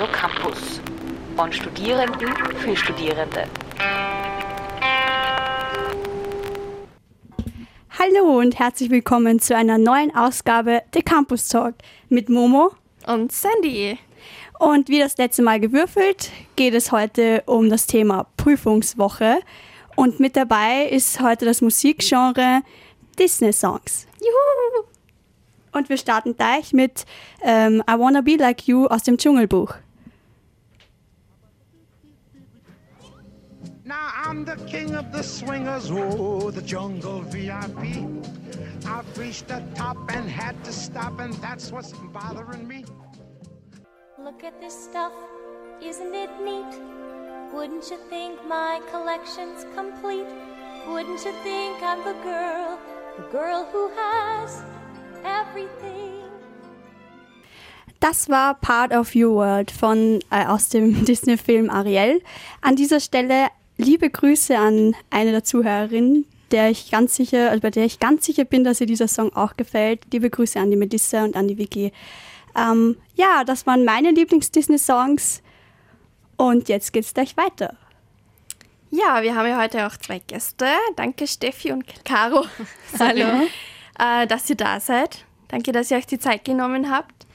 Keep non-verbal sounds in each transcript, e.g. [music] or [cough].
Radio Campus. Von Studierenden für Studierende. Hallo und herzlich willkommen zu einer neuen Ausgabe der Campus Talk mit Momo und Sandy. Und wie das letzte Mal gewürfelt, geht es heute um das Thema Prüfungswoche. Und mit dabei ist heute das Musikgenre Disney Songs. Juhu! Und wir starten gleich mit ähm, I Wanna Be Like You aus dem Dschungelbuch. Now I'm the king of the swingers, oh, the jungle VIP. I've reached the top and had to stop, and that's what's bothering me. Look at this stuff, isn't it neat? Wouldn't you think my collection's complete? Wouldn't you think I'm the girl, the girl who has everything? Das war Part of Your World von äh, aus dem [laughs] Disney-Film Ariel. An dieser Stelle liebe Grüße an eine der Zuhörerinnen, der ich ganz sicher, also bei der ich ganz sicher bin, dass ihr dieser Song auch gefällt. Liebe Grüße an die Melissa und an die WG. Ähm, ja, das waren meine Lieblings-Disney-Songs. Und jetzt geht's gleich weiter. Ja, wir haben ja heute auch zwei Gäste. Danke Steffi und Caro. Hallo. [laughs] äh, dass ihr da seid. Danke, dass ihr euch die Zeit genommen habt.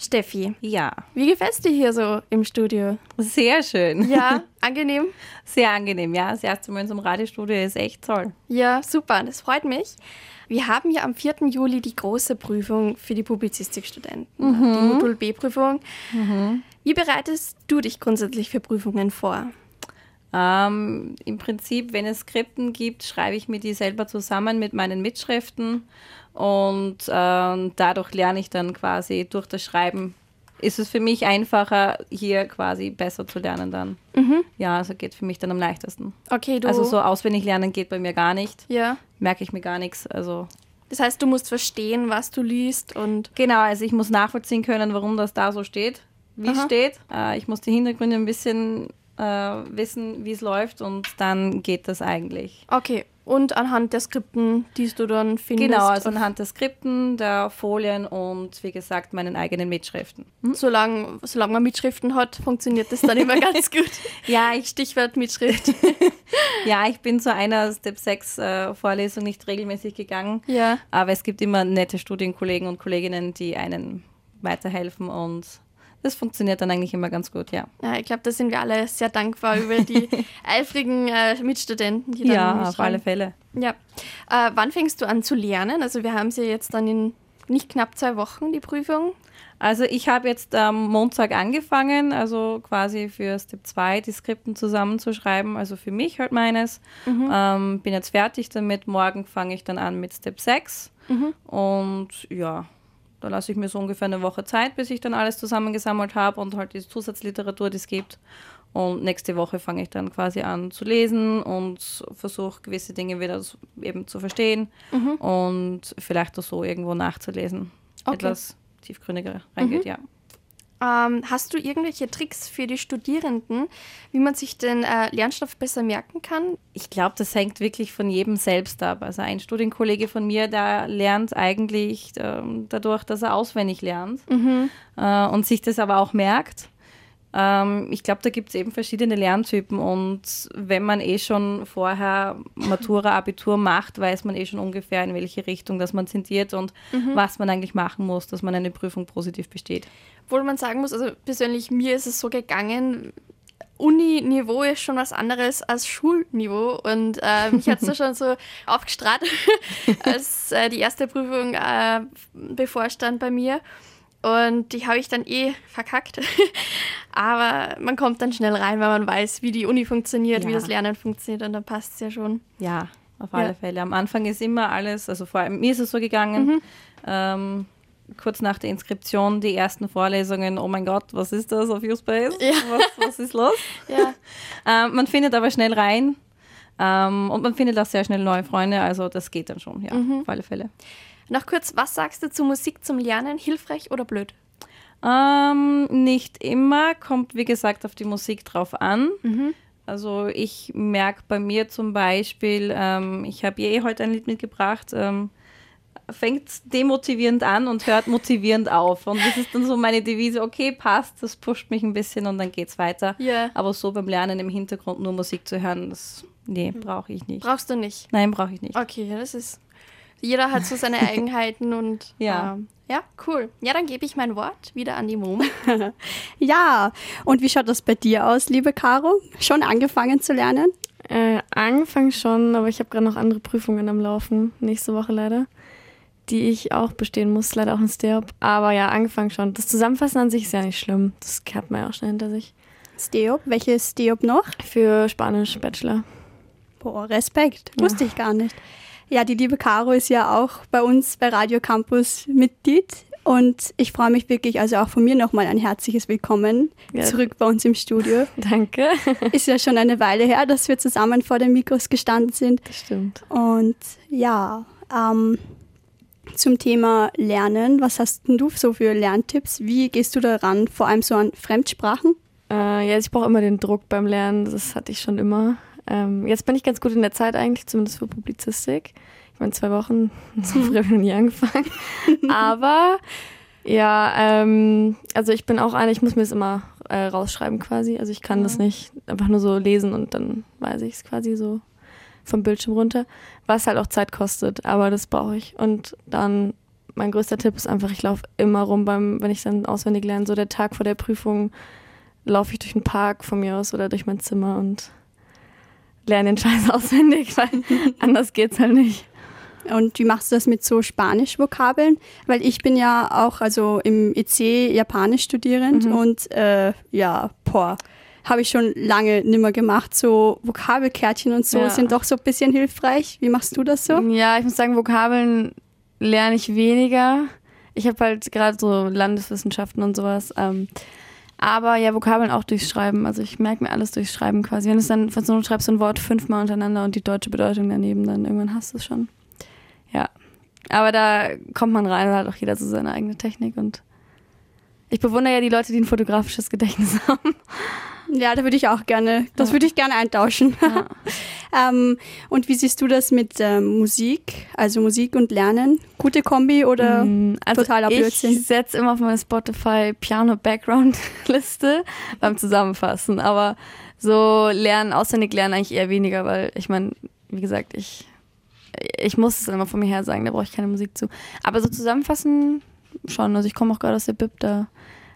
Steffi. Ja. Wie gefällt es dir hier so im Studio? Sehr schön. Ja, [laughs] angenehm? Sehr angenehm, ja. Das erste Mal in so einem Radiostudio ist echt toll. Ja, super. Das freut mich. Wir haben ja am 4. Juli die große Prüfung für die Publizistikstudenten, mhm. die Modul B-Prüfung. Mhm. Wie bereitest du dich grundsätzlich für Prüfungen vor? Ähm, Im Prinzip, wenn es Skripten gibt, schreibe ich mir die selber zusammen mit meinen Mitschriften und ähm, dadurch lerne ich dann quasi durch das Schreiben ist es für mich einfacher, hier quasi besser zu lernen dann. Mhm. Ja, also geht für mich dann am leichtesten. Okay, du. Also so auswendig lernen geht bei mir gar nicht. Ja. Merke ich mir gar nichts. Also. Das heißt, du musst verstehen, was du liest und. Genau, also ich muss nachvollziehen können, warum das da so steht, wie es steht. Äh, ich muss die Hintergründe ein bisschen äh, wissen, wie es läuft und dann geht das eigentlich. Okay, und anhand der Skripten, die du dann findest. Genau, also anhand der Skripten, der Folien und wie gesagt meinen eigenen Mitschriften. Hm? Solange, solange man Mitschriften hat, funktioniert das dann immer [laughs] ganz gut. ja, [laughs] ich, Stichwort Mitschrift. [laughs] ja, ich bin zu einer Step 6 äh, Vorlesung nicht regelmäßig gegangen. Ja. Aber es gibt immer nette Studienkollegen und Kolleginnen, die einen weiterhelfen und das funktioniert dann eigentlich immer ganz gut, ja. Ja, ich glaube, da sind wir alle sehr dankbar über die [laughs] eifrigen äh, Mitstudenten, die dann Ja, auf alle Fälle. Ja. Äh, wann fängst du an zu lernen? Also wir haben sie jetzt dann in nicht knapp zwei Wochen, die Prüfung. Also ich habe jetzt am Montag angefangen, also quasi für Step 2 die Skripten zusammenzuschreiben, also für mich halt meines. Mhm. Ähm, bin jetzt fertig damit. Morgen fange ich dann an mit Step 6. Mhm. Und ja, da lasse ich mir so ungefähr eine Woche Zeit, bis ich dann alles zusammengesammelt habe und halt die Zusatzliteratur, die es gibt. Und nächste Woche fange ich dann quasi an zu lesen und versuche gewisse Dinge wieder eben zu verstehen mhm. und vielleicht auch so irgendwo nachzulesen. Okay. Etwas tiefgründiger reingeht, mhm. ja. Ähm, hast du irgendwelche Tricks für die Studierenden, wie man sich den äh, Lernstoff besser merken kann? Ich glaube, das hängt wirklich von jedem selbst ab. Also ein Studienkollege von mir, der lernt eigentlich ähm, dadurch, dass er auswendig lernt mhm. äh, und sich das aber auch merkt. Ähm, ich glaube, da gibt es eben verschiedene Lerntypen und wenn man eh schon vorher Matura, Abitur macht, weiß man eh schon ungefähr, in welche Richtung das man zendiert und mhm. was man eigentlich machen muss, dass man eine Prüfung positiv besteht. Obwohl man sagen muss, also persönlich mir ist es so gegangen, Uni-Niveau ist schon was anderes als Schulniveau und äh, mich hat es da [laughs] schon so aufgestrahlt, [laughs] als äh, die erste Prüfung äh, bevorstand bei mir. Und die habe ich dann eh verkackt. [laughs] Aber man kommt dann schnell rein, weil man weiß, wie die Uni funktioniert, ja. wie das Lernen funktioniert und dann passt es ja schon. Ja, auf alle ja. Fälle. Am Anfang ist immer alles, also vor allem mir ist es so gegangen, mhm. ähm, kurz nach der Inskription die ersten Vorlesungen, oh mein Gott, was ist das auf Uspace? Ja. Was, was ist los? [laughs] Ja. [laughs] ähm, man findet aber schnell rein ähm, und man findet auch sehr schnell neue Freunde, also das geht dann schon, ja, mhm. auf alle Fälle. Noch kurz, was sagst du zu Musik zum Lernen? Hilfreich oder blöd? Ähm, nicht immer, kommt wie gesagt auf die Musik drauf an. Mhm. Also ich merke bei mir zum Beispiel, ähm, ich habe eh heute ein Lied mitgebracht, ähm, fängt demotivierend an und hört motivierend auf. Und das ist dann so meine Devise, okay, passt, das pusht mich ein bisschen und dann geht's weiter. Ja. Aber so beim Lernen im Hintergrund nur Musik zu hören, das, nee, brauche ich nicht. Brauchst du nicht. Nein, brauche ich nicht. Okay, das ist. Jeder hat so seine [laughs] Eigenheiten und Ja. ähm, ja, cool. Ja, dann gebe ich mein Wort wieder an die Mom. [laughs] Ja, und wie schaut das bei dir aus, liebe Caro? Schon angefangen zu lernen? Äh, angefangen schon, aber ich habe gerade noch andere Prüfungen am Laufen, nächste Woche leider, die ich auch bestehen muss, leider auch in Steop. Aber ja, angefangen schon. Das Zusammenfassen an sich ist ja nicht schlimm. Das hat man ja auch schnell hinter sich. Steop, welches Steop noch? Für Spanisch Bachelor. Boah, Respekt, wusste ich gar nicht. Ja, die liebe Caro ist ja auch bei uns bei Radio Campus Mitglied und ich freue mich wirklich, also auch von mir nochmal ein herzliches Willkommen Ja. zurück bei uns im Studio. [laughs] Danke. [laughs] Ist ja schon eine Weile her, dass wir zusammen vor den Mikros gestanden sind. Das stimmt. Und ja, ähm, zum Thema Lernen, was hast denn du so für Lerntipps? Wie gehst du daran, vor allem so an Fremdsprachen? Äh, ja, ich brauche immer den Druck beim Lernen, das hatte ich schon immer. Ähm, jetzt bin ich ganz gut in der Zeit eigentlich, zumindest für Publizistik. Ich meine, zwei Wochen, [laughs] so früh habe ich noch nie angefangen. [laughs] Aber ja, ähm, also ich bin auch eine, ich muss mir das immer äh, rausschreiben quasi. Also ich kann das nicht einfach nur so lesen und dann weiß ich es quasi so vom Bildschirm runter, was halt auch Zeit kostet, aber das brauche ich. Und dann mein größter Tipp ist einfach, ich laufe immer rum beim, wenn ich dann auswendig lerne, so der Tag vor der Prüfung laufe ich durch den Park von mir aus oder durch mein Zimmer und lerne den Scheiß [laughs] auswendig, weil [laughs] anders geht's halt nicht. Und wie machst du das mit so Spanisch-Vokabeln? Weil ich bin ja auch also im EC Japanisch studierend und äh, ja, boah, habe ich schon lange nimmer gemacht. So Vokabelkärtchen und so Ja. sind doch so ein bisschen hilfreich. Wie machst du das so? Ja, ich muss sagen, Vokabeln lerne ich weniger. Ich habe halt gerade so Landeswissenschaften und sowas. Ähm, aber ja, Vokabeln auch durchs Schreiben. Also ich merke mir alles durchs Schreiben quasi. Wenn du es dann von so schreibst du ein Wort fünfmal untereinander und die deutsche Bedeutung daneben, dann irgendwann hast du es schon. Ja. Aber da kommt man rein und hat auch jeder so seine eigene Technik und ich bewundere ja die Leute, die ein fotografisches Gedächtnis [laughs] haben. Ja, da würde ich auch gerne, das würde ich gerne eintauschen. [laughs] ähm, und wie siehst du das mit ähm, Musik? Also Musik und Lernen? Gute Kombi oder Mm, Also totaler Blödsinn? Ich setze immer auf meine Spotify Piano Background [laughs] Liste beim Zusammenfassen, aber so lernen, auswendig lernen eigentlich eher weniger, weil ich meine, wie gesagt, ich ich muss es immer von mir her sagen, da brauche ich keine Musik zu. Aber so zusammenfassen schon, also ich komme auch gerade aus der Bib, da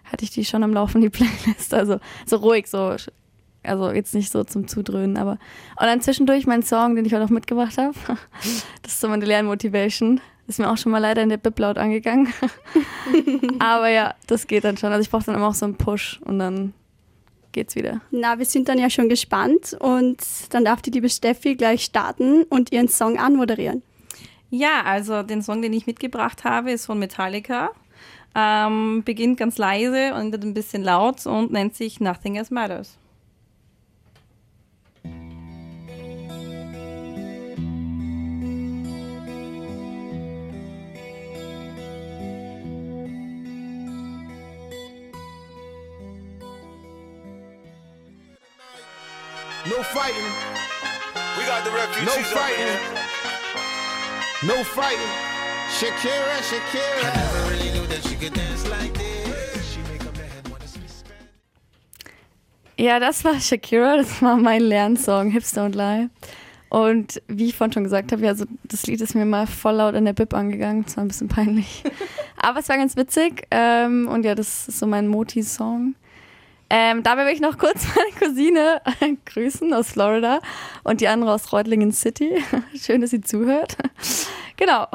hatte ich die schon am Laufen, die Playlist, also so ruhig, so also jetzt nicht so zum Zudröhnen, aber und dann zwischendurch mein Song, den ich heute noch mitgebracht habe. [laughs] Das ist so meine Lernmotivation. Ist mir auch schon mal leider in der Bib laut angegangen. [laughs] aber ja, das geht dann schon. Also ich brauche dann immer auch so einen Push und dann geht's wieder. Na, wir sind dann ja schon gespannt und dann darf die liebe Steffi gleich starten und ihren Song anmoderieren. Ja, also den Song, den ich mitgebracht habe, ist von Metallica. Ähm, beginnt ganz leise und wird ein bisschen laut und nennt sich Nothing Else Matters. No fighting, We got the no refugees over fighting, no fighting. Shakira, Shakira. I never really knew that she could dance like this. Ja, das war Shakira, das war mein Lernsong, Hips Don't Lie. Und wie ich vorhin schon gesagt habe, ja, so, das Lied ist mir mal voll laut in der Bib angegangen. Das war ein bisschen peinlich. [laughs] [laughs] Aber es war ganz witzig. Ähm, und ja, das ist so mein Moti-Song. Ähm, dabei will ich noch kurz [laughs] meine Cousine [laughs] grüßen aus Florida und die andere aus Reutlingen City. [laughs] Schön, dass sie zuhört. Genau.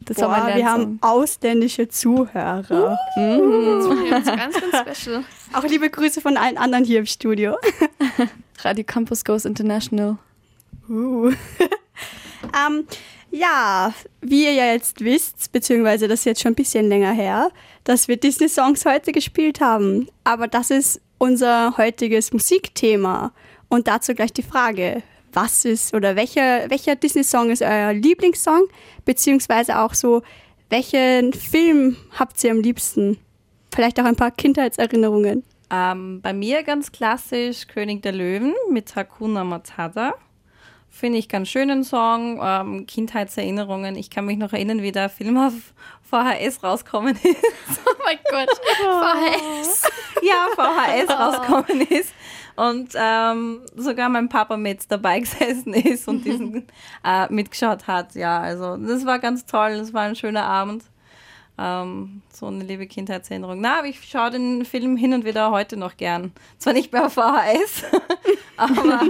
Das war Boah, mein wir haben ausländische Zuhörer. Jetzt ganz, ganz special. Auch liebe Grüße von allen anderen hier im Studio. Radio Campus Goes International. Uh. ähm, ja, wie ihr ja jetzt wisst, beziehungsweise das ist jetzt schon ein bisschen länger her, dass wir Disney-Songs heute gespielt haben. Aber das ist unser heutiges Musikthema. Und dazu gleich die Frage, was ist oder welcher, welcher Disney-Song ist euer Lieblingssong? Beziehungsweise auch so, welchen Film habt ihr am liebsten? Vielleicht auch ein paar Kindheitserinnerungen. Ähm, bei mir ganz klassisch König der Löwen mit Hakuna Matata. Finde ich ganz schönen Song. Ähm, Kindheitserinnerungen. Ich kann mich noch erinnern, wie der Film auf VHS rauskommen ist. [laughs] Oh mein Gott. VHS. ja, VHS rauskommen ist. Und ähm, sogar mein Papa mit dabei [laughs] gesessen ist und diesen äh, mitgeschaut hat. Ja, also das war ganz toll. Das war ein schöner Abend. Ähm, so eine liebe Kindheitserinnerung. Na, aber ich schaue den Film hin und wieder heute noch gern. Zwar nicht mehr VHS, [laughs] aber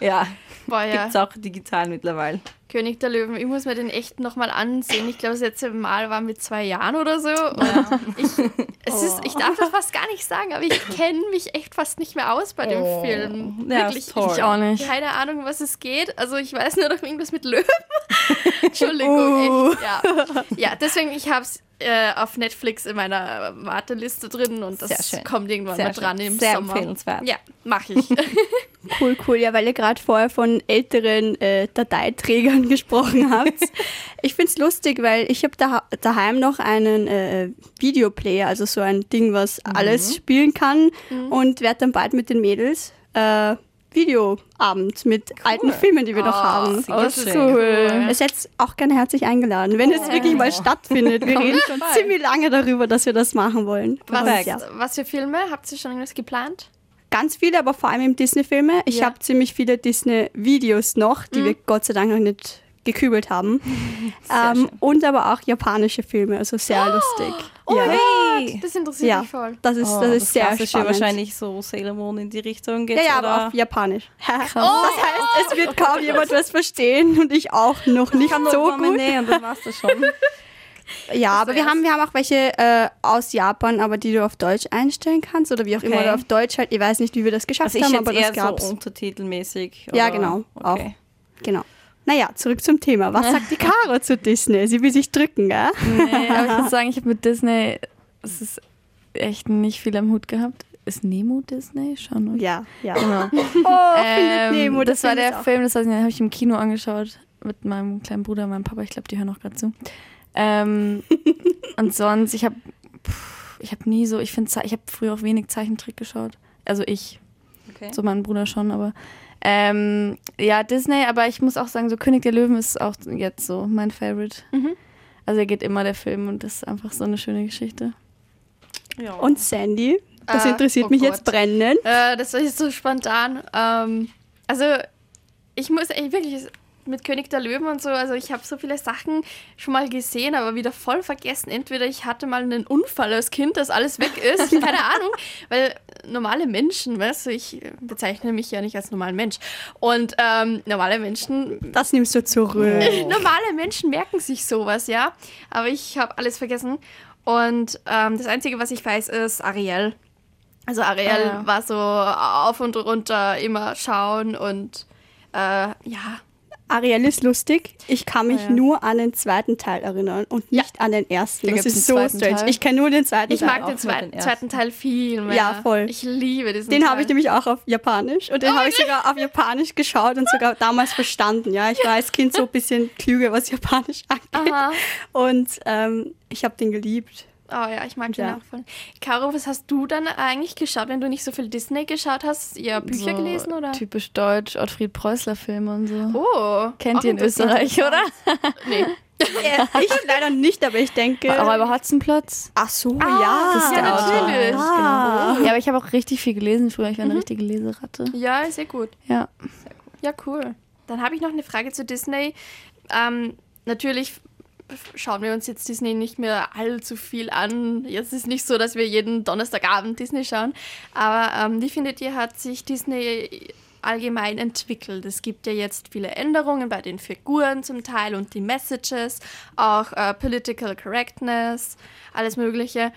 ja, Boah, ja. gibt's auch digital mittlerweile. König der Löwen. Ich muss mir den echt nochmal ansehen. Ich glaube, das letzte Mal war mit zwei Jahren oder so. Und ich, es ist, ich darf das fast gar nicht sagen, aber ich kenne mich echt fast nicht mehr aus bei dem Oh. Film. Ja, Wirklich. toll. Ich auch nicht. Keine Ahnung, was es geht. Also ich weiß nur noch irgendwas mit Löwen. Entschuldigung. Echt, ja. ja, deswegen, ich habe es äh, auf Netflix in meiner Warteliste drin und das kommt irgendwann Sehr mal dran schön. im Sehr Sommer. empfehlenswert. Ja, mache ich. [laughs] Cool, cool. Ja, weil ihr gerade vorher von älteren äh, Dateiträgern [laughs] gesprochen habt. ich finde es lustig, weil ich habe da, daheim noch einen äh, Videoplayer, also so ein Ding, was alles spielen kann und werde dann bald mit den Mädels äh, Videoabend mit alten Filmen, die wir noch haben. sehr Das ist cool. Ihr seid auch gerne herzlich eingeladen, wenn es wirklich mal stattfindet. Wir reden schon ziemlich lange darüber, dass wir das machen wollen. Was, Und ja. was für Filme? Habt ihr schon irgendwas geplant? Ganz viele, aber vor allem im Disney-Filme. Ich Ja. habe ziemlich viele Disney-Videos noch, die wir Gott sei Dank noch nicht gekübelt haben. [laughs] ähm, und aber auch japanische Filme, also sehr lustig. Oh ja. mein Gott, das interessiert Ja. mich voll. Das ist, Oh, das ist sehr Klassische spannend. wahrscheinlich so Sailor Moon in die Richtung geht. Ja, ja, oder? aber auf Japanisch. [laughs] das heißt, es wird kaum [laughs] jemand was verstehen und ich auch noch nicht kann so nur gut. Nee, und dann war's das schon. Ja, aber wir haben, wir haben auch welche äh, aus Japan, aber die du auf Deutsch einstellen kannst oder wie auch immer. Okay. Oder auf Deutsch halt. Ich weiß nicht, wie wir das geschafft Also ich haben, aber das eher gab's. so untertitelmäßig. Ja, oder? genau, Okay. Genau. Naja, zurück zum Thema. Was sagt die Caro zu Disney? Sie will sich drücken, gell? Nee, aber ich [laughs] muss sagen, ich habe mit Disney, es ist echt nicht viel am Hut gehabt. Ist Nemo Disney? Schon, oder? Ja, ja. Genau. [laughs] Oh, Ähm, findet Nemo. das der war der Film, das habe ich im Kino angeschaut mit meinem kleinen Bruder, meinem Papa. Ich glaube, die hören auch gerade zu. Ähm, [laughs] und sonst, ich habe ich habe nie so, ich finde, ich habe früher auch wenig Zeichentrick geschaut. Also ich, Okay. so mein Bruder schon, aber ähm, ja, Disney, aber ich muss auch sagen, so König der Löwen ist auch jetzt so mein Favorite. Mhm. Also er geht immer der Film und das ist einfach so eine schöne Geschichte. Ja. Und Sandy? Das Äh, interessiert oh mich Gott. jetzt brennend. Äh, das war jetzt so spontan. Ähm, also, ich muss ey, wirklich mit König der Löwen und so, also ich habe so viele Sachen schon mal gesehen, aber wieder voll vergessen. Entweder ich hatte mal einen Unfall als Kind, dass alles weg ist, [laughs] keine Ahnung, weil normale Menschen, weißt du, ich bezeichne mich ja nicht als normalen Mensch. Und ähm, normale Menschen Das nimmst du zurück. [laughs] Normale Menschen merken sich sowas, ja. Aber ich habe alles vergessen. Und ähm, das Einzige, was ich weiß, ist Ariel. Also Ariel Ah, war so auf und runter immer schauen und äh, ja. Ariel ist lustig. Ich kann mich Ah, ja. nur an den zweiten Teil erinnern und nicht an den ersten. Da Das ist so strange. Teil? Ich kenne nur den zweiten Ich Teil. mag auch den zweiten, den zweiten Teil viel mehr. Ja, voll. Ich liebe diesen Den habe ich nämlich auch auf Japanisch und den Oh habe ich sogar auf Japanisch geschaut und sogar damals verstanden. Ja, ich war als Kind so ein bisschen klüger, was Japanisch angeht. Aha. Und ähm, ich habe den geliebt. Oh ja, ich mag den Ja. auch voll. Caro, was hast du dann eigentlich geschaut, wenn du nicht so viel Disney geschaut hast? Ihr Bücher so gelesen oder? Typisch deutsch, Ottfried Preußler Filme und so. Oh. Kennt ihr in. Österreich, oder? [laughs] Nee. [laughs] Äh, ich leider nicht, aber ich denke. Räuber Hotzenplotz. Ach so, Ah, ja. das ist ja, der natürlich. Ah. Ja, aber ich habe auch richtig viel gelesen früher. Ich war eine richtige Leseratte. Ja, sehr gut. Ja. Ja, cool. Dann habe ich noch eine Frage zu Disney. Ähm, natürlich schauen wir uns jetzt Disney nicht mehr allzu viel an. Jetzt ist nicht so, dass wir jeden Donnerstagabend Disney schauen. Aber ähm, wie findet ihr, hat sich Disney allgemein entwickelt? Es gibt ja jetzt viele Änderungen bei den Figuren zum Teil und die Messages, auch äh, Political Correctness, alles Mögliche.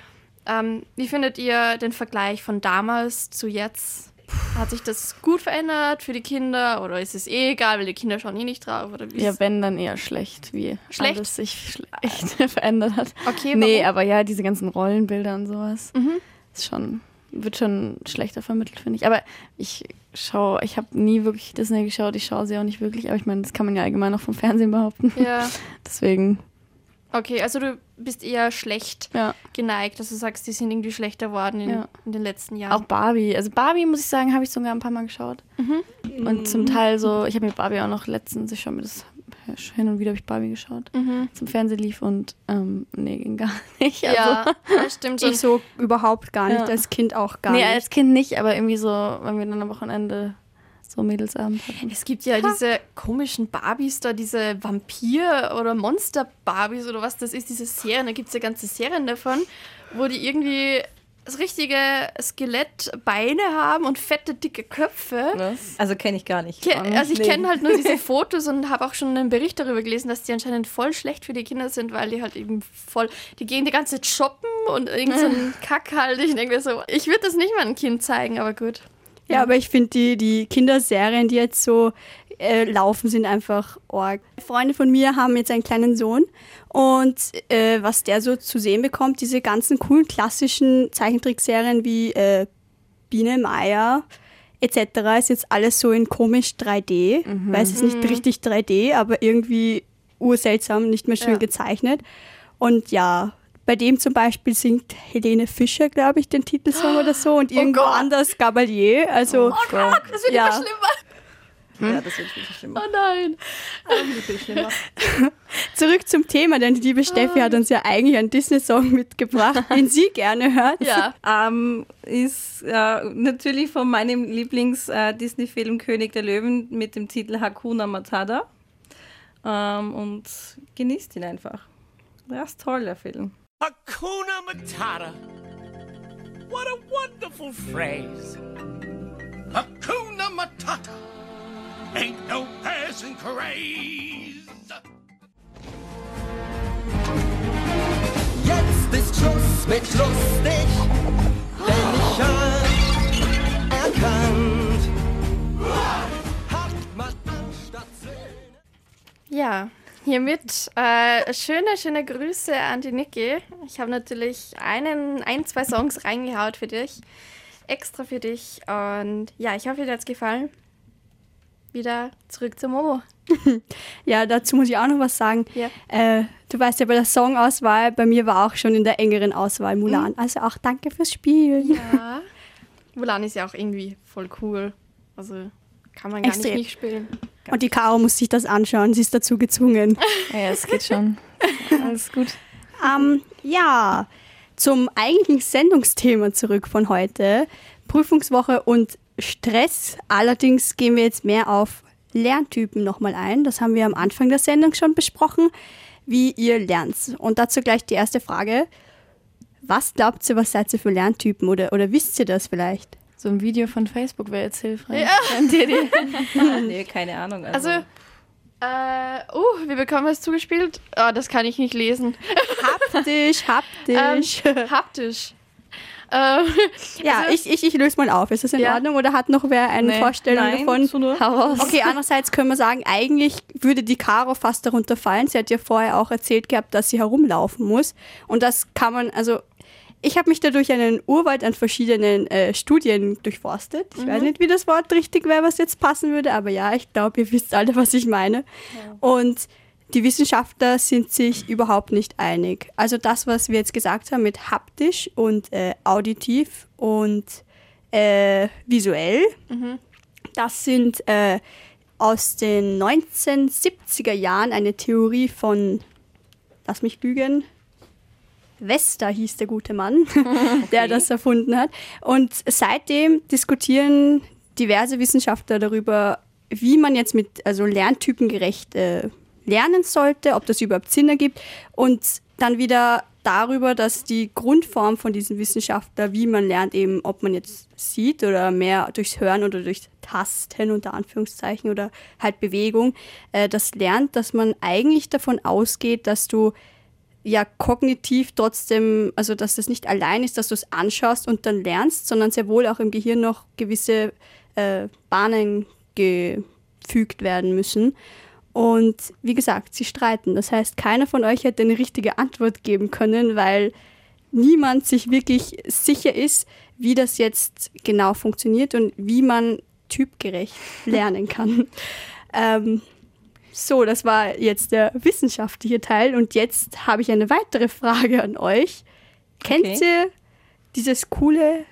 Ähm, wie findet ihr den Vergleich von damals zu jetzt? Hat sich das gut verändert für die Kinder oder ist es eh egal, weil die Kinder schauen eh nicht drauf? Oder wie Ja, wenn dann eher schlecht, wie Schlecht? alles sich schlecht [laughs] verändert hat. okay, Nee, warum? aber ja, diese ganzen Rollenbilder und sowas Mhm. ist schon, wird schon schlechter vermittelt, finde ich. Aber ich schaue, ich habe nie wirklich Disney geschaut, ich schaue sie auch nicht wirklich, aber ich meine, das kann man ja allgemein auch vom Fernsehen behaupten. Ja, [laughs] Deswegen, okay, also du bist eher schlecht Ja. geneigt, dass du sagst, die sind irgendwie schlechter geworden in, Ja. in den letzten Auch Jahren. Barbie. Also Barbie, muss ich sagen, habe ich sogar ein paar Mal geschaut. Und zum Teil so, ich habe mir Barbie auch noch letztens, ich schaue mir das hin und wieder habe ich Barbie geschaut. Zum Fernsehen lief und ähm, nee, ging gar [laughs] nicht. Also, ja, das stimmt schon. Ich so überhaupt gar nicht, Ja. als Kind auch gar nee, nicht. als Kind nicht, aber irgendwie so, wenn wir dann am Wochenende so Mädelsabend hatten. Es gibt ja diese komischen Barbies da, diese Vampir- oder Monster-Barbies oder was das ist, diese Serien. Da gibt es ja ganze Serien davon, wo die irgendwie das richtige Skelettbeine haben und fette, dicke Köpfe. Was? Also kenne ich gar nicht. Ke also ich kenne halt nur diese [laughs] Fotos und habe auch schon einen Bericht darüber gelesen, dass die anscheinend voll schlecht für die Kinder sind, weil die halt eben voll, die gehen die ganze Zeit shoppen und irgend so einen [laughs] Kack halt. Ich denke mir so, ich würde das nicht mal einem Kind zeigen, aber gut. Ja, aber ich finde die, die Kinderserien, die jetzt so äh, laufen, sind einfach arg. Freunde von mir haben jetzt einen kleinen Sohn und äh, was der so zu sehen bekommt, diese ganzen coolen klassischen Zeichentrickserien wie äh, Biene Meier etc. ist jetzt alles so in komisch 3D, weil es ist nicht richtig 3D, aber irgendwie urseltsam, nicht mehr schön Ja. gezeichnet. Und ja, bei dem zum Beispiel singt Helene Fischer, glaube ich, den Titelsong oder so und irgendwo Gott. anders Gabalier. Also Das wird Ja. immer schlimmer. Ja, das wird viel schlimmer. Oh nein. [laughs] Schlimmer. zurück zum Thema, denn die liebe Steffi hat uns ja eigentlich einen Disney-Song mitgebracht, [laughs] den sie gerne hört. Ja. Ähm, ist äh, natürlich von meinem Lieblings-Disney-Film König der Löwen mit dem Titel Hakuna Matata. Ähm, und genießt ihn einfach. Der ist toll, der Film. Hakuna Matata. What a wonderful phrase. Hakuna Matata. Ain't no passing craze. Jetzt ist Schluss mit lustig, denn ich hab erkannt. Hat man anstatt Söhne. Ja, hiermit äh, schöne, schöne Grüße an die Niki. Ich habe natürlich einen, ein, zwei Songs reingehaut für dich. Extra für dich. Und ja, ich hoffe, dir hat es gefallen. Wieder zurück zur Momo. [laughs] Ja, dazu muss ich auch noch was sagen. Ja. Äh, du weißt ja, bei der Songauswahl, bei mir war auch schon in der engeren Auswahl Mulan. Also auch danke fürs Spiel. Ja. Mulan ist ja auch irgendwie voll cool. Also kann man gar Extrem. nicht nicht spielen. Und die Caro muss sich das anschauen, sie ist dazu gezwungen. [laughs] Ja, es geht schon. Alles gut. Ähm, ja, zum eigentlichen Sendungsthema zurück von heute. Prüfungswoche und Stress. Allerdings gehen wir jetzt mehr auf Lerntypen nochmal ein. Das haben wir am Anfang der Sendung schon besprochen, wie ihr lernt. Und dazu gleich die erste Frage. Was glaubt ihr, was seid ihr für Lerntypen oder, oder wisst ihr das vielleicht? So ein Video von Facebook wäre jetzt hilfreich. Die? [laughs] nee, keine Ahnung. Also, Also, äh, uh, wir bekommen was zugespielt. Oh, das kann ich nicht lesen. Haptisch, [laughs] haptisch. Ähm, haptisch. Ähm, ja, also- ich, ich, ich löse mal auf. Ist das in Ja. Ordnung oder hat noch wer eine Nee. Vorstellung Nein, davon? so. Okay, andererseits können wir sagen, eigentlich würde die Caro fast darunter fallen. Sie hat ja vorher auch erzählt gehabt, dass sie herumlaufen muss. Und das kann man, also ich habe mich da durch einen Urwald an verschiedenen äh, Studien durchforstet. Ich weiß nicht, wie das Wort richtig wäre, was jetzt passen würde, aber ja, ich glaube, ihr wisst alle, was ich meine. Und die Wissenschaftler sind sich überhaupt nicht einig. Also das, was wir jetzt gesagt haben mit haptisch und äh, auditiv und äh, visuell, das sind äh, aus den 1970er Jahren eine Theorie von, lass mich lügen, Wester hieß der gute Mann, [laughs] der das erfunden hat. Und seitdem diskutieren diverse Wissenschaftler darüber, wie man jetzt mit also lerntypengerecht äh, lernen sollte, ob das überhaupt Sinn ergibt und dann wieder darüber, dass die Grundform von diesen Wissenschaftlern, wie man lernt, eben ob man jetzt sieht oder mehr durchs Hören oder durchs Tasten unter Anführungszeichen oder halt Bewegung, äh, das lernt, dass man eigentlich davon ausgeht, dass du ja kognitiv trotzdem, also dass das nicht allein ist, dass du es anschaust und dann lernst, sondern sehr wohl auch im Gehirn noch gewisse äh, Bahnen gefügt werden müssen. Und wie gesagt, sie streiten. Das heißt, keiner von euch hätte eine richtige Antwort geben können, weil niemand sich wirklich sicher ist, wie das jetzt genau funktioniert und wie man typgerecht [laughs] lernen kann. ähm, So, das war jetzt der wissenschaftliche Teil und jetzt habe ich eine weitere Frage an euch. Kennt Okay. ihr dieses coole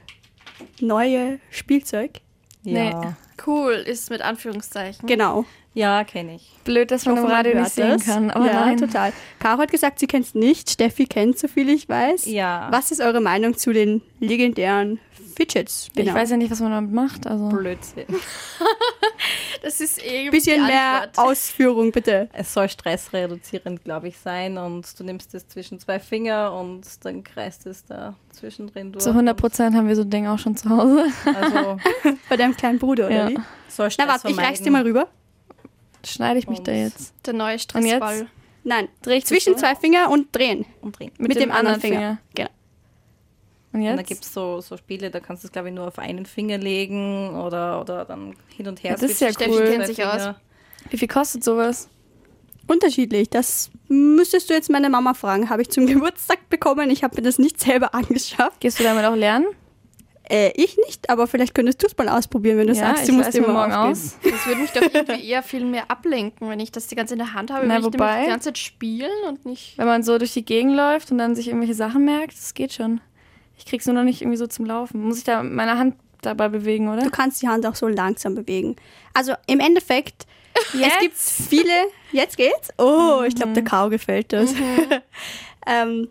neue Spielzeug? Ja, Cool ist mit Anführungszeichen. Genau. ja kenne ich. Blöd, dass man man Radio nicht sehen das. kann. Aber ja, nein. total. Caro hat gesagt, sie kennt es nicht. Steffi kennt, so viel ich weiß. Ja. Was ist eure Meinung zu den legendären Fidgets? Ich weiß ja nicht, was man damit macht. Also. Blödsinn. [laughs] Das ist irgendwie Bisschen die mehr. Ausführung, bitte. Es soll stressreduzierend, glaube ich, sein und du nimmst es zwischen zwei Finger und dann kreist es da zwischendrin durch. Zu 100 Prozent haben wir so ein Ding auch schon zu Hause. Also [laughs] Bei deinem kleinen Bruder, oder Ja. wie? soll Stress Na, warte, ich reich's dir mal rüber. Schneide ich mich da Und- jetzt. Der neue Und Stressball. jetzt? Nein, Dreh ich zwischen zwei Finger und drehen. und drehen. Mit, dem, anderen Finger. Genau. Und Und jetzt? da gibt es so, so Spiele, da kannst du es, glaube ich, nur auf einen Finger legen oder, oder dann hin und her. Ja, das ist ja cool. Kennt sich aus. Wie viel kostet sowas? Unterschiedlich. Das müsstest du jetzt meine Mama fragen. Habe ich zum [laughs] Geburtstag bekommen. Ich habe mir das nicht selber angeschafft. Gehst du damit auch lernen? Äh, ich nicht, aber vielleicht könntest du es mal ausprobieren, wenn du ja, sagst, ich du musst immer morgen aufgeben. aus. Das würde mich doch [laughs] irgendwie eher viel mehr ablenken, wenn ich das die ganze Zeit in der Hand habe. Na, ich wobei- nämlich die ganze Zeit spielen und nicht. Wenn man so durch die Gegend läuft und dann sich irgendwelche Sachen merkt, das geht schon. Ich krieg's nur noch nicht irgendwie so zum Laufen. Muss ich da meine Hand dabei bewegen, oder? Du kannst die Hand auch so langsam bewegen. Also im Endeffekt, [laughs] es gibt viele. Jetzt geht's? Oh, ich glaube, der Kau gefällt das. [laughs] ähm,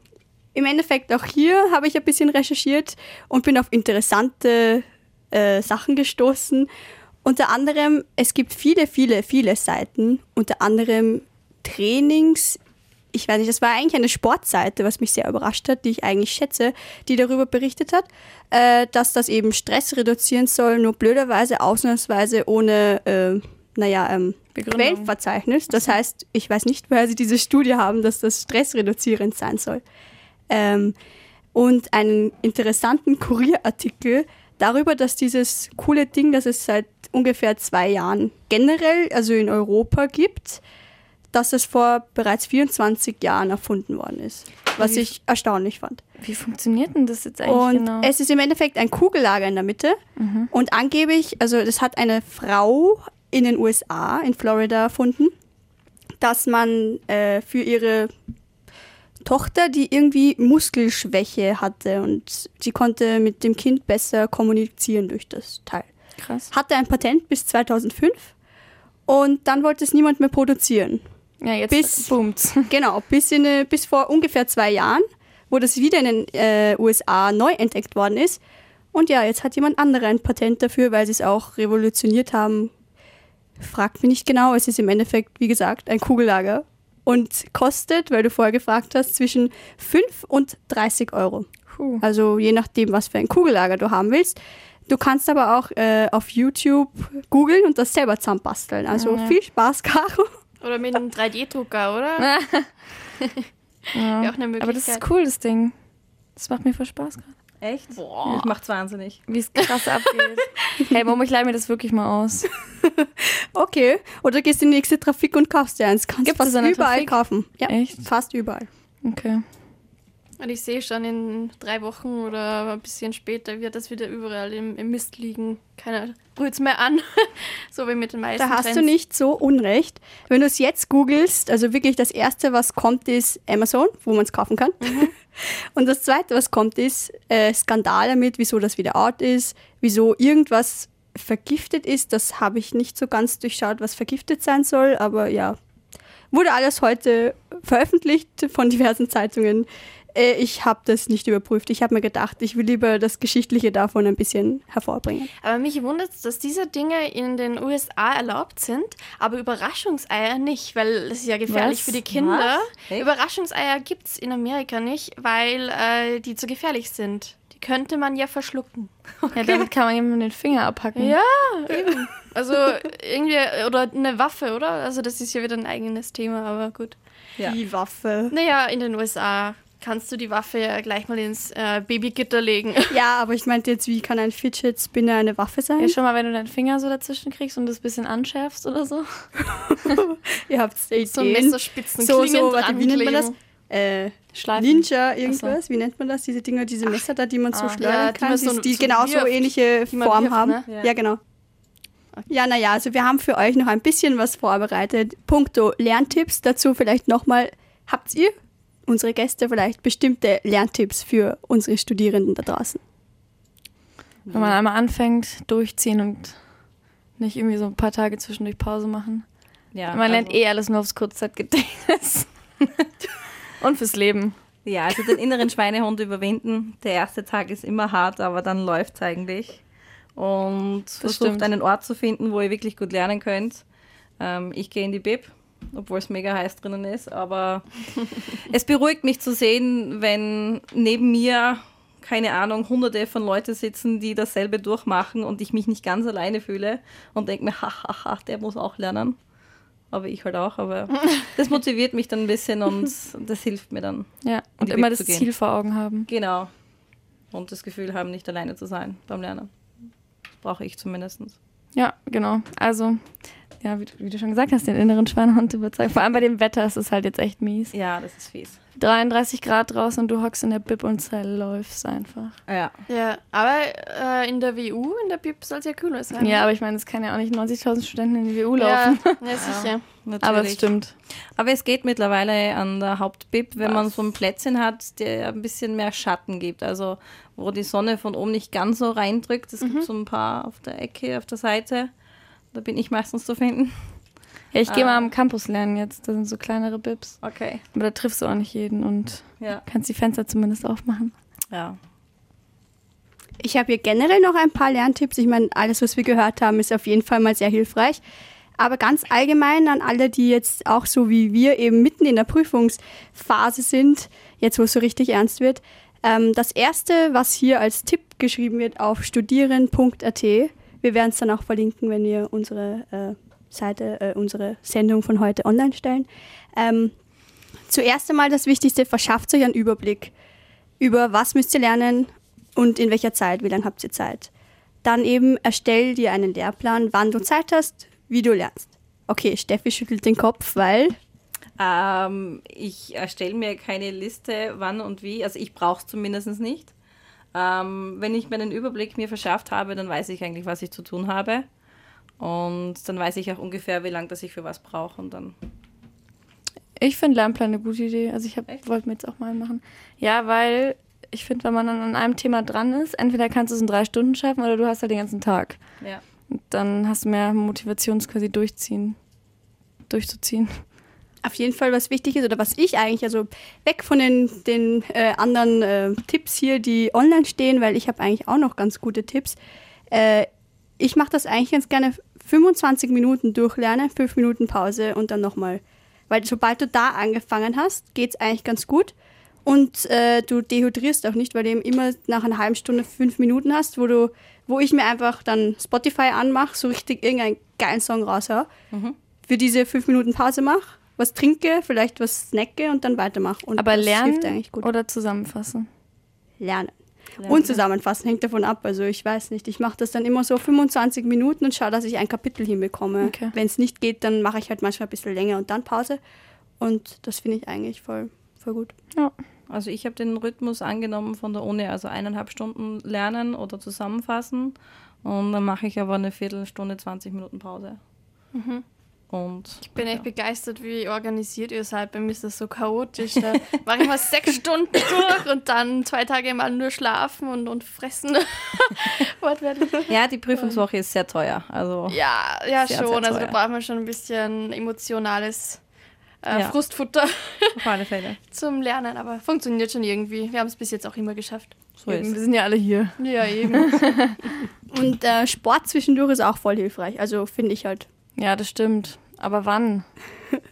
Im Endeffekt auch hier habe ich ein bisschen recherchiert und bin auf interessante äh, Sachen gestoßen. Unter anderem, es gibt viele, viele, viele Seiten, unter anderem Trainings. Ich weiß nicht, das war eigentlich eine Sportseite, was mich sehr überrascht hat, die ich eigentlich schätze, die darüber berichtet hat, äh, dass das eben Stress reduzieren soll, nur blöderweise ausnahmsweise ohne, äh, naja, ähm. Quellenverzeichnis. Das heißt, ich weiß nicht, woher sie diese Studie haben, dass das stressreduzierend sein soll. Ähm, und einen interessanten Kurierartikel darüber, dass dieses coole Ding, das es seit ungefähr zwei Jahren generell, also in Europa gibt, dass es vor bereits 24 Jahren erfunden worden ist. Was Wie- ich erstaunlich fand. Wie funktioniert denn das jetzt eigentlich Und genau? es ist im Endeffekt ein Kugellager in der Mitte. Und angeblich, also das hat eine Frau in den USA, in Florida, erfunden, dass man äh, für ihre Tochter, die irgendwie Muskelschwäche hatte und sie konnte mit dem Kind besser kommunizieren durch das Teil. Krass. Hatte ein Patent bis 2005 und dann wollte es niemand mehr produzieren. Ja, jetzt Bis- boomt's. [laughs] Genau, bis, in, äh, bis vor ungefähr zwei Jahren, wo das wieder in den äh, USA neu entdeckt worden ist. Und ja, jetzt hat jemand anderer ein Patent dafür, weil sie es auch revolutioniert haben. Fragt mich nicht genau, es ist im Endeffekt, wie gesagt, ein Kugellager. Und kostet, weil du vorher gefragt hast, zwischen 5 und 30 Euro. Puh. Also je nachdem, was für ein Kugellager du haben willst. Du kannst aber auch äh, auf YouTube googeln und das selber zusammenbasteln. Also Ja. viel Spaß, Caro. Oder mit einem 3D-Drucker, oder? [laughs] Ja. Wäre auch eine Möglichkeit. Aber das ist cool, das Ding. Das macht mir voll Spaß gerade. Echt? Boah. Das macht's wahnsinnig. Wie es krass abgeht. [laughs] Hey, Mom, ich leih mir das wirklich mal aus. [laughs] Okay, oder gehst in die nächste Trafik und kaufst dir eins. Kannst Gibt fast es überall Trafik? kaufen. Ja, Echt? fast überall. Okay. Und ich sehe schon, in drei Wochen oder ein bisschen später wird das wieder überall im, im Mist liegen. Keiner rührt es mehr an. [laughs] so wie mit den meisten Da hast Trends. du nicht so unrecht. Wenn du es jetzt googelst, also wirklich das erste, was kommt, ist Amazon, wo man es kaufen kann. [laughs] Und das zweite, was kommt, ist äh, Skandal damit, wieso das wieder out ist, wieso irgendwas vergiftet ist. Das habe ich nicht so ganz durchschaut, was vergiftet sein soll, aber ja. Wurde alles heute veröffentlicht von [laughs] diversen Zeitungen. Äh, Ich habe das nicht überprüft. Ich habe mir gedacht, ich will lieber das Geschichtliche davon ein bisschen hervorbringen. Aber mich wundert es, dass diese Dinge in den USA erlaubt sind, aber Überraschungseier nicht, weil das ist ja gefährlich Was? für die Kinder. Echt? Überraschungseier gibt es in Amerika nicht, weil äh, die zu gefährlich sind. Die könnte man ja verschlucken. [laughs] Ja, damit kann man jemandem den Finger abhacken. Ja, eben. Also irgendwie, oder eine Waffe, oder? Also das ist ja wieder ein eigenes Thema, aber gut. Ja. Die Waffe. Naja, in den USA kannst du die Waffe ja gleich mal ins äh, Babygitter legen. [laughs] Ja, aber ich meinte jetzt, wie kann ein Fidget Spinner eine Waffe sein? Ja, schon mal, wenn du deinen Finger so dazwischen kriegst und das bisschen anschärfst oder so. [laughs] Ihr habt Ideen. So Messerspitzen, so, so, warte, wie nennt man das? Äh, Schleifen. Ninja, irgendwas. Wie nennt man das? Diese Dinger, diese Messer da, die man so ah, schleudern ja, die kann, man die, so- die so genau so wirft. ähnliche Form wirft, haben. ne? Ja. Ja. genau. Ja, naja, also wir haben für euch noch ein bisschen was vorbereitet. Punkto Lerntipps. Dazu vielleicht nochmal, habt ihr, unsere Gäste, vielleicht bestimmte Lerntipps für unsere Studierenden da draußen? Wenn man einmal anfängt, durchziehen und nicht irgendwie so ein paar Tage zwischendurch Pause machen. Ja, Man lernt also- eh alles nur aufs Kurzzeitgedächtnis. [laughs] und fürs Leben. Ja, also den inneren Schweinehund überwinden. Der erste Tag ist immer hart, aber dann läuft es eigentlich. Und versucht stimmt. einen Ort zu finden, wo ihr wirklich gut lernen könnt. Ähm, ich gehe in die Bib, obwohl es mega heiß drinnen ist, aber es beruhigt mich zu sehen, wenn neben mir, keine Ahnung, hunderte von Leuten sitzen, die dasselbe durchmachen und ich mich nicht ganz alleine fühle und denke mir, [laughs] hahaha, der muss auch lernen. Aber ich halt auch, aber [laughs] das motiviert mich dann ein bisschen und das hilft mir dann. Ja, und immer Bib das. Ziel vor Augen haben. Genau. Und das Gefühl haben, nicht alleine zu sein beim Lernen. Das brauche ich zumindest. Ja, genau. Also, ja, wie, du- wie du schon gesagt hast, den inneren Schweinehund überzeugen. Vor allem bei dem Wetter ist es halt jetzt echt mies. Ja, das ist fies. 33 Grad draußen und du hockst in der Bib und zerläufst einfach. Ja. Ja, aber äh, in der WU, in der BIP soll es ja cooler sein. Ja, aber ich meine, es kann ja auch nicht 90.000 Studenten in die WU ja, laufen. [laughs] ja, sicher. Natürlich. Aber es stimmt. Aber es geht mittlerweile an der Hauptbib, wenn man Was? so ein Plätzchen hat, der ein bisschen mehr Schatten gibt. Also wo die Sonne von oben nicht ganz so reindrückt. Es gibt so ein paar auf der Ecke, auf der Seite. Da bin ich meistens zu finden. Ja, ich gehe Ah. mal am Campus lernen jetzt. Da sind so kleinere Bibs. Okay. Aber da triffst du auch nicht jeden und Ja. kannst die Fenster zumindest aufmachen. Ja. Ich habe hier generell noch ein paar Lerntipps. Ich meine, alles, was wir gehört haben, ist auf jeden Fall mal sehr hilfreich. Aber ganz allgemein an alle, die jetzt auch so wie wir eben mitten in der Prüfungsphase sind, jetzt wo es so richtig ernst wird. Ähm, das erste, was hier als Tipp geschrieben wird auf studieren.at, wir werden es dann auch verlinken, wenn wir unsere äh, Seite, äh, unsere Sendung von heute online stellen. Ähm, zuerst einmal das Wichtigste, verschafft euch einen Überblick über was müsst ihr lernen und in welcher Zeit, wie lange habt ihr Zeit. Dann eben erstell dir einen Lehrplan, wann du Zeit hast, wie du lernst. Okay, Steffi schüttelt den Kopf, weil Ähm, ich erstelle mir keine Liste, wann und wie. Also ich brauche es zumindest nicht. Ähm, wenn ich mir einen Überblick mir verschafft habe, dann weiß ich eigentlich, was ich zu tun habe. Und dann weiß ich auch ungefähr, wie lange das ich für was brauche. Und dann Ich finde Lernplan eine gute Idee. Also ich wollte mir jetzt auch mal machen. Ja, weil ich finde, wenn man dann an einem Thema dran ist, entweder kannst du es in drei Stunden schaffen oder du hast halt den ganzen Tag. ja. Und dann hast du mehr Motivation, es quasi durchziehen, durchzuziehen. Auf jeden Fall was wichtig ist oder was ich eigentlich, also weg von den, den äh, anderen äh, Tipps hier, die online stehen, weil ich habe eigentlich auch noch ganz gute Tipps. Äh, ich mache das eigentlich ganz gerne 25 Minuten durchlernen, 5 Minuten Pause und dann nochmal. Weil sobald du da angefangen hast, geht es eigentlich ganz gut. Und äh, du dehydrierst auch nicht, weil du eben immer nach einer halben Stunde fünf Minuten hast, wo du, wo ich mir einfach dann Spotify anmache, so richtig irgendeinen geilen Song raushau, für diese fünf Minuten Pause mache, was trinke, vielleicht was snacke und dann weitermache. Und Aber das lernen hilft eigentlich gut. oder zusammenfassen. lernen. Und zusammenfassen hängt davon ab. Also ich weiß nicht, ich mache das dann immer so 25 Minuten und schaue, dass ich ein Kapitel hinbekomme. Okay. Wenn es nicht geht, dann mache ich halt manchmal ein bisschen länger und dann Pause. Und das finde ich eigentlich voll, voll gut. Ja. Also ich habe den Rhythmus angenommen von der Uni, also eineinhalb Stunden lernen oder zusammenfassen. Und dann mache ich aber eine Viertelstunde, 20 Minuten Pause. Und Ich bin echt begeistert, wie organisiert ihr seid. Bei mir ist das so chaotisch. Da mache ich mal sechs Stunden durch und dann zwei Tage mal nur schlafen und, und fressen. [laughs] Ja, die Prüfungswoche ist sehr teuer. Also Ja, ja Sehr, schon. sehr also da braucht man schon ein bisschen emotionales äh, Ja. Frustfutter [laughs] auf alle Fälle. zum Lernen. Aber funktioniert schon irgendwie. Wir haben es bis jetzt auch immer geschafft. So ist Wir sind ja alle hier. Ja, eben. [laughs] Und äh, Sport zwischendurch ist auch voll hilfreich. Also finde ich halt. Ja, das stimmt. Aber wann?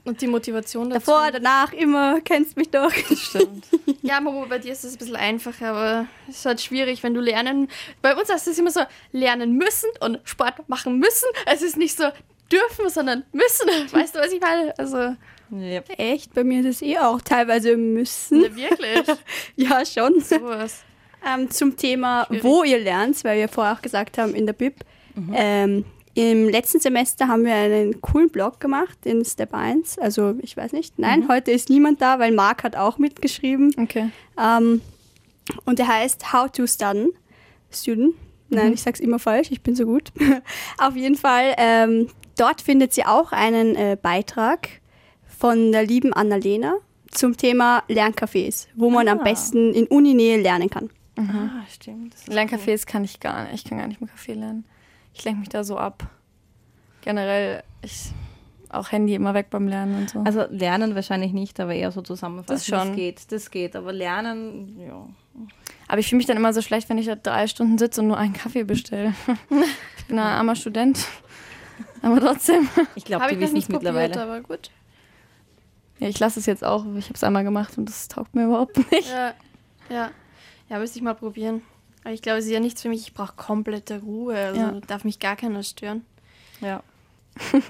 Und die Motivation dazu. Davor, danach, immer, kennst mich doch. Das stimmt. [laughs] Ja, Momo, bei dir ist es ein bisschen einfacher, aber es ist halt schwierig, wenn du lernen. Bei uns heißt es immer so, lernen müssen und Sport machen müssen. Es ist nicht so dürfen, sondern müssen. [laughs] Weißt du, was ich meine? Also, Ja. Echt, bei mir ist es eh auch teilweise müssen. ne, wirklich. [laughs] Ja, schon. Sowas. Ähm, zum Thema, Schwierig. wo ihr lernt, weil wir vorher auch gesagt haben in der BIP. Ähm, Im letzten Semester haben wir einen coolen Blog gemacht in Step 1. Also ich weiß nicht. Nein, heute ist niemand da, weil Marc hat auch mitgeschrieben. Okay. Ähm, und der heißt How to Student. Student. Nein, ich sag's immer falsch, ich bin so gut. [laughs] Auf jeden Fall, ähm, dort findet sie auch einen äh, Beitrag von der lieben Annalena zum Thema Lerncafés, wo man am Ah. besten in Uninähe lernen kann. Ah, stimmt. Lerncafés kann ich gar nicht. Ich kann gar nicht im Café lernen. Ich lenke mich da so ab. Generell, ich auch Handy immer weg beim Lernen und so. Also lernen wahrscheinlich nicht, aber eher so zusammenfassen. Das schon. Das geht, das geht. Aber lernen, ja. Aber ich fühle mich dann immer so schlecht, wenn ich da drei Stunden sitze und nur einen Kaffee bestelle. [laughs] ich bin ein armer Student. Aber trotzdem. Ich glaube, die ich wissen nicht es probiert, mittlerweile. aber gut. Ja, ich lasse es jetzt auch. Ich habe es einmal gemacht und das taugt mir überhaupt nicht. Ja, ja. Ja, müsste ich mal probieren. Aber ich glaube, es ist ja nichts für mich. Ich brauche komplette Ruhe. Also Ja. darf mich gar keiner stören. Ja. [laughs]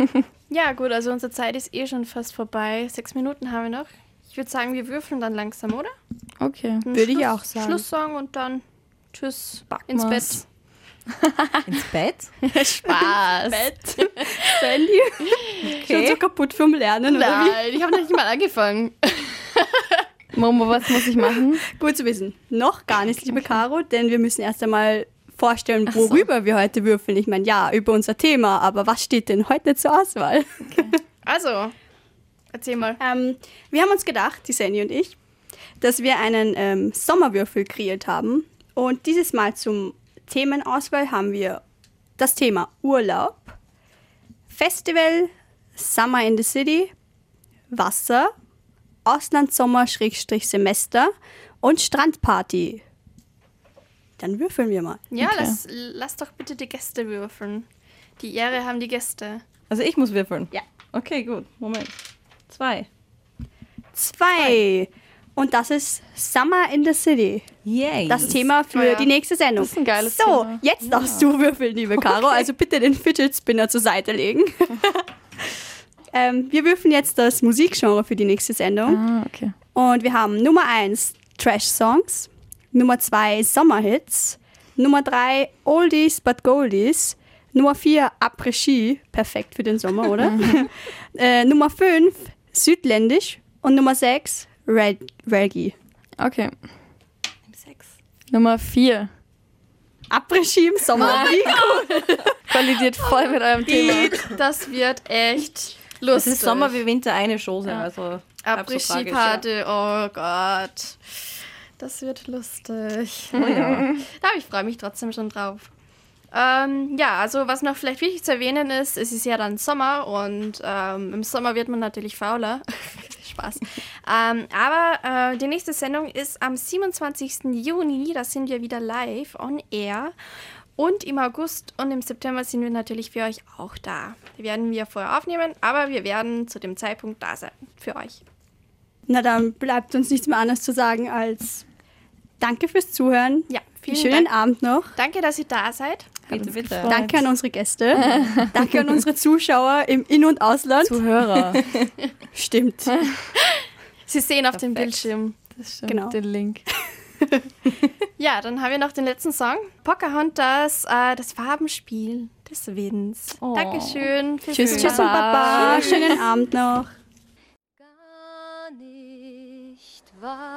Ja, gut, also unsere Zeit ist eh schon fast vorbei. Sechs Minuten haben wir noch. Ich würde sagen, wir würfeln dann langsam, oder? Okay. Würde ich auch sagen. Schlusssong und dann tschüss ins Backmas. Ins Bett? [laughs] Bett. [laughs] Spaß. Bett. Sandy. Schon so kaputt vom Lernen, oder wie? Nein, ich habe noch nicht mal angefangen. Momo, was muss ich machen? [laughs] Gut zu wissen. Noch gar nicht, liebe Caro, denn wir müssen erst einmal vorstellen, Ach so. worüber wir heute würfeln. Ich meine, ja, über unser Thema, aber was steht denn heute zur Auswahl? [laughs] Also, erzähl mal. Ähm, wir haben uns gedacht, die Sandy und ich, dass wir einen ähm, Sommerwürfel kreiert haben. Und dieses Mal zum Themenauswahl haben wir das Thema Urlaub, Festival, Summer in the City, Wasser, Auslandssommer-Semester und Strandparty. Dann würfeln wir mal. Ja, Okay. lass, lass doch bitte die Gäste würfeln. Die Ehre haben die Gäste. Also ich muss würfeln? Ja. Okay, gut. Moment. Zwei. Zwei. Und das ist Summer in the City. Yay. Das Thema für Oh ja. die nächste Sendung. Das ist ein geiles so, Thema. jetzt darfst du würfeln, liebe Caro. Also bitte den Fidget Spinner zur Seite legen. [laughs] ähm, wir würfeln jetzt das Musikgenre für die nächste Sendung. Ah, okay. Und wir haben Nummer 1 Trash-Songs, Nummer 2 Sommerhits, Nummer 3 Oldies but Goldies, Nummer 4 Après-Ski, perfekt für den Sommer, oder? [laughs] [laughs] äh, Nummer 5 Südländisch und Nummer 6 Reg Reggae. Okay. Sechs. Nummer vier. Après-Ski im Sommer. Wie [laughs] Kollidiert voll mit eurem Thema. Das wird echt Es lustig. ist Sommer wie Winter eine Chose. Also halb so tragisch, ja. Oh Gott. Das wird lustig. [laughs] Ja. Da ich freue mich trotzdem schon drauf. Ähm, ja, also was noch vielleicht wichtig zu erwähnen ist, es ist ja dann Sommer und ähm, im Sommer wird man natürlich fauler. [laughs] Spaß. ähm, aber äh, die nächste Sendung ist am 27. Juni, da sind wir wieder live on air. Und im August und im September sind wir natürlich für euch auch da. Die werden wir vorher aufnehmen, aber wir werden zu dem Zeitpunkt da sein für euch. Na, dann bleibt uns nichts mehr anderes zu sagen als Danke fürs Zuhören. Ja, vielen schönen Dank. Abend noch. Danke, dass ihr da seid. Bitte, bitte. Danke an unsere Gäste. [laughs] Danke an unsere Zuschauer im In- und Ausland. Zuhörer. [laughs] Stimmt. [laughs] Sie sehen auf dem Perfekt. Bildschirm. Das stimmt. Genau. Den Link. Ja, dann haben wir noch den letzten Song. Pocahontas, äh, das Farbenspiel des Winds. Oh. Dankeschön. Tschüss, tschüss und Baba. Schönen Abend noch. Gar nicht wahr.